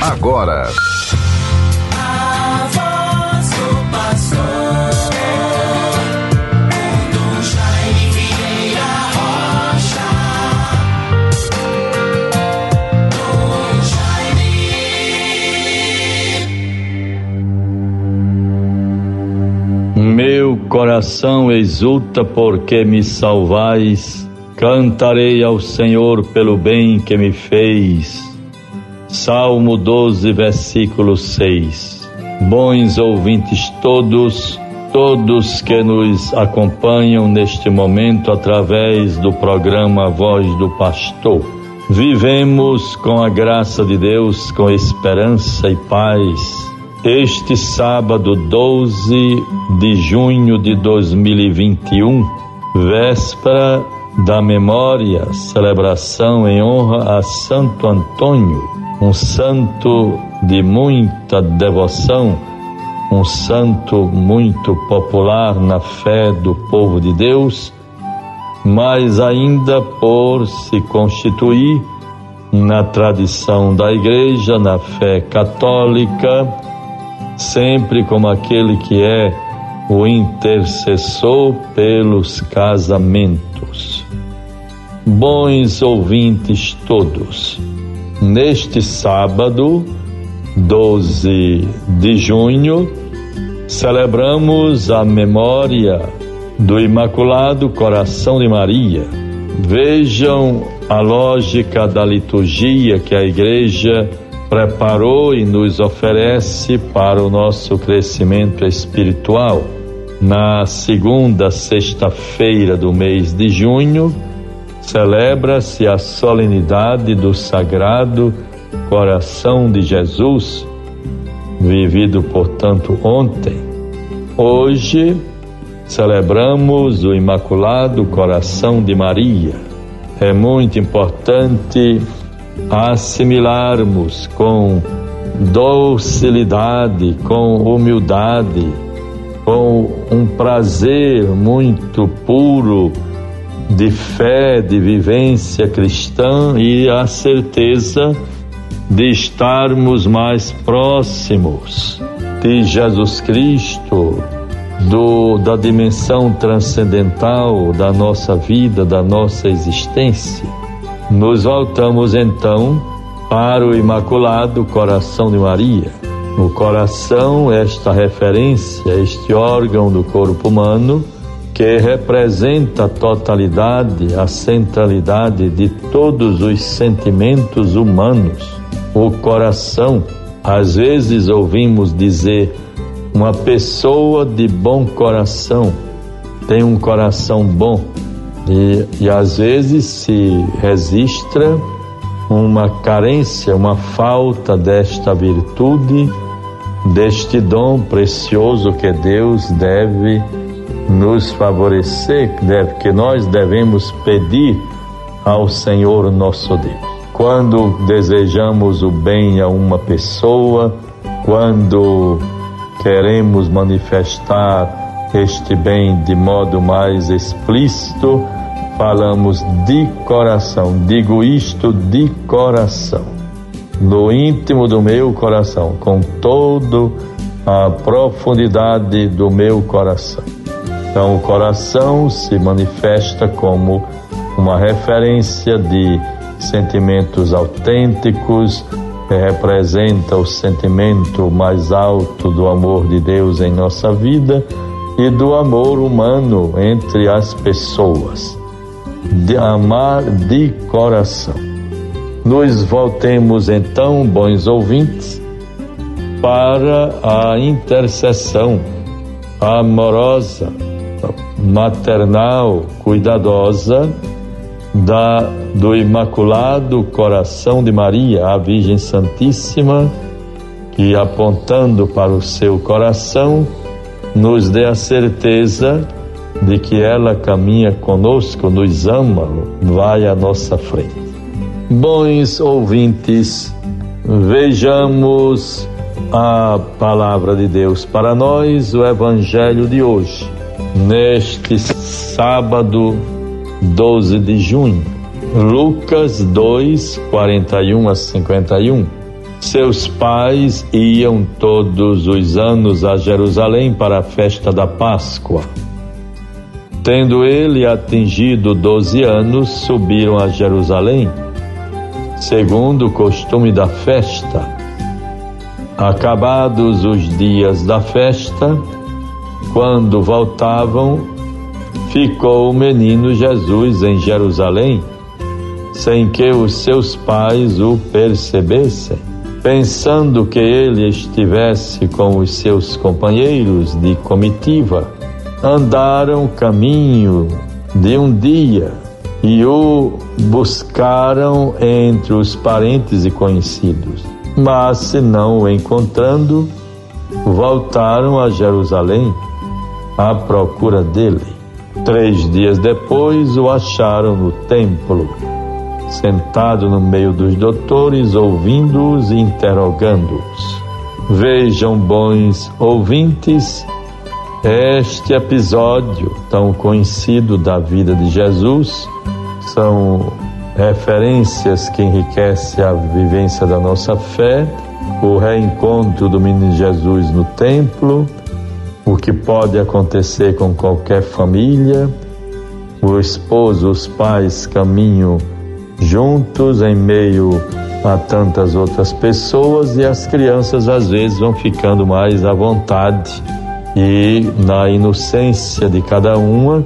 agora. Meu coração exulta porque me salvais, cantarei ao Senhor pelo bem que me fez. Salmo 12, versículo 6. Bons ouvintes todos, todos que nos acompanham neste momento através do programa Voz do Pastor. Vivemos com a graça de Deus, com esperança e paz este sábado 12 de junho de 2021, véspera da memória, celebração em honra a Santo Antônio, um santo de muita devoção, um santo muito popular na fé do povo de Deus, mas ainda por se constituir na tradição da Igreja, na fé católica, sempre como aquele que é o intercessor pelos casamentos. Bons ouvintes todos, neste sábado, 12 de junho, celebramos a memória do Imaculado Coração de Maria. Vejam a lógica da liturgia que a Igreja preparou e nos oferece para o nosso crescimento espiritual. Na segunda sexta-feira do mês de junho, celebra-se a solenidade do Sagrado Coração de Jesus, vivido, portanto, ontem. Hoje, celebramos o Imaculado Coração de Maria. É muito importante assimilarmos com docilidade, com humildade, com um prazer muito puro de fé, de vivência cristã e a certeza de estarmos mais próximos de Jesus Cristo, do, da dimensão transcendental da nossa vida, da nossa existência. Nos voltamos então para o Imaculado Coração de Maria. O coração, esta referência, este órgão do corpo humano que representa a totalidade, a centralidade de todos os sentimentos humanos. O coração, às vezes ouvimos dizer, uma pessoa de bom coração tem um coração bom e, e às vezes se registra uma carência, uma falta desta virtude, deste dom precioso que Deus deve nos favorecer, que nós devemos pedir ao Senhor nosso Deus. Quando desejamos o bem a uma pessoa, quando queremos manifestar este bem de modo mais explícito, falamos de coração, digo isto de coração, no íntimo do meu coração, com todo a profundidade do meu coração. Então, o coração se manifesta como uma referência de sentimentos autênticos, que representa o sentimento mais alto do amor de Deus em nossa vida e do amor humano entre as pessoas de amar de coração. Nos voltemos então, bons ouvintes, para a intercessão amorosa, maternal, cuidadosa da do Imaculado Coração de Maria, a Virgem Santíssima, que apontando para o seu coração nos dê a certeza de que ela caminha conosco, nos ama, vai à nossa frente. Bons ouvintes, vejamos a palavra de Deus para nós, o Evangelho de hoje, neste sábado 12 de junho. Lucas 2, 41 a 51. Seus pais iam todos os anos a Jerusalém para a festa da Páscoa. Tendo ele atingido doze anos, subiram a Jerusalém, segundo o costume da festa. Acabados os dias da festa, quando voltavam, ficou o menino Jesus em Jerusalém, sem que os seus pais o percebessem pensando que ele estivesse com os seus companheiros de comitiva, andaram caminho de um dia e o buscaram entre os parentes e conhecidos. Mas, se não o encontrando, voltaram a Jerusalém à procura dele. Três dias depois o acharam no templo sentado no meio dos doutores, ouvindo-os e interrogando-os. Vejam, bons ouvintes, este episódio tão conhecido da vida de Jesus são referências que enriquecem a vivência da nossa fé, o reencontro do menino Jesus no templo, o que pode acontecer com qualquer família, o esposo, os pais caminham juntos em meio a tantas outras pessoas e as crianças às vezes vão ficando mais à vontade e na inocência de cada uma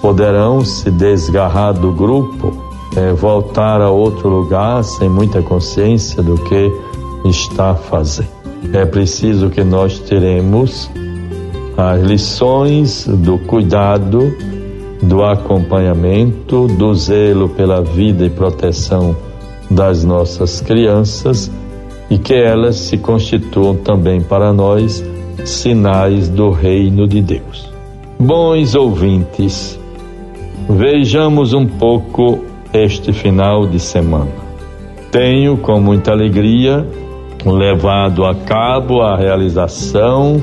poderão se desgarrar do grupo, é, voltar a outro lugar sem muita consciência do que está fazendo. É preciso que nós teremos as lições do cuidado do acompanhamento, do zelo pela vida e proteção das nossas crianças e que elas se constituam também para nós sinais do reino de Deus. Bons ouvintes, vejamos um pouco este final de semana. Tenho com muita alegria levado a cabo a realização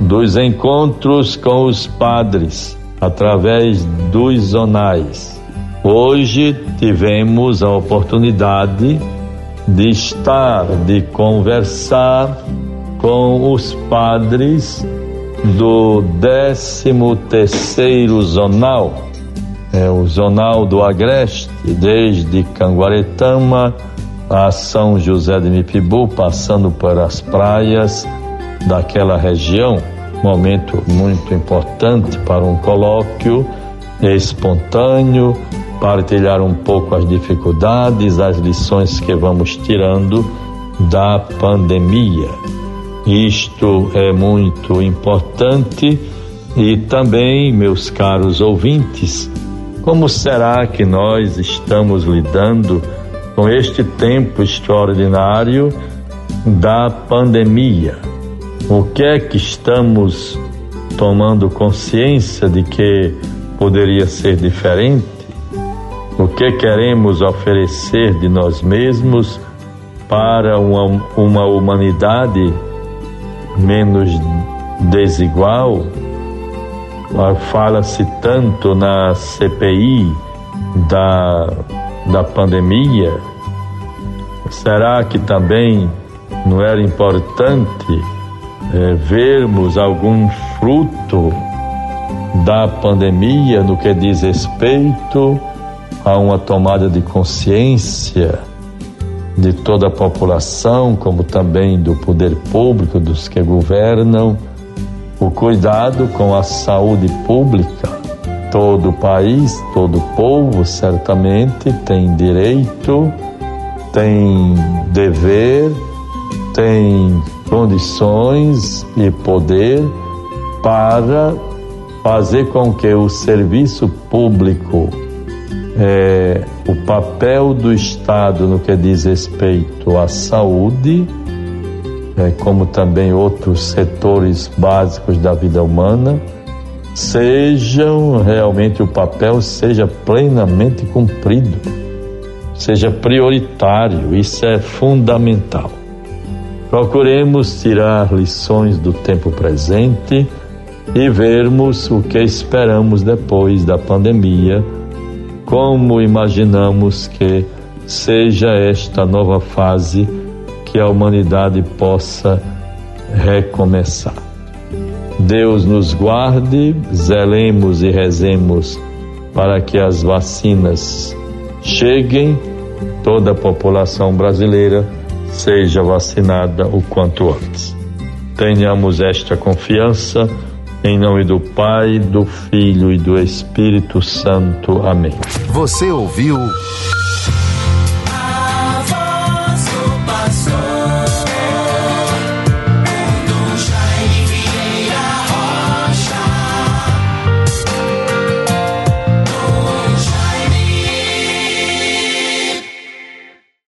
dos encontros com os padres através dos zonais. Hoje tivemos a oportunidade de estar, de conversar com os padres do 13 terceiro zonal, é o zonal do Agreste, desde Canguaretama a São José de Mipibu, passando por as praias daquela região momento muito importante para um colóquio espontâneo, partilhar um pouco as dificuldades, as lições que vamos tirando da pandemia. Isto é muito importante e também, meus caros ouvintes, como será que nós estamos lidando com este tempo extraordinário da pandemia? O que é que estamos tomando consciência de que poderia ser diferente? O que queremos oferecer de nós mesmos para uma, uma humanidade menos desigual? Fala-se tanto na CPI da, da pandemia. Será que também não era importante? É, vermos algum fruto da pandemia no que diz respeito a uma tomada de consciência de toda a população, como também do poder público, dos que governam, o cuidado com a saúde pública. Todo país, todo povo certamente tem direito, tem dever, tem condições e poder para fazer com que o serviço público, é, o papel do Estado no que diz respeito à saúde, é, como também outros setores básicos da vida humana, sejam realmente o papel seja plenamente cumprido, seja prioritário, isso é fundamental. Procuremos tirar lições do tempo presente e vermos o que esperamos depois da pandemia, como imaginamos que seja esta nova fase que a humanidade possa recomeçar. Deus nos guarde, zelemos e rezemos para que as vacinas cheguem, toda a população brasileira seja vacinada o quanto antes. Tenhamos esta confiança em nome do Pai, do Filho e do Espírito Santo. Amém. Você ouviu?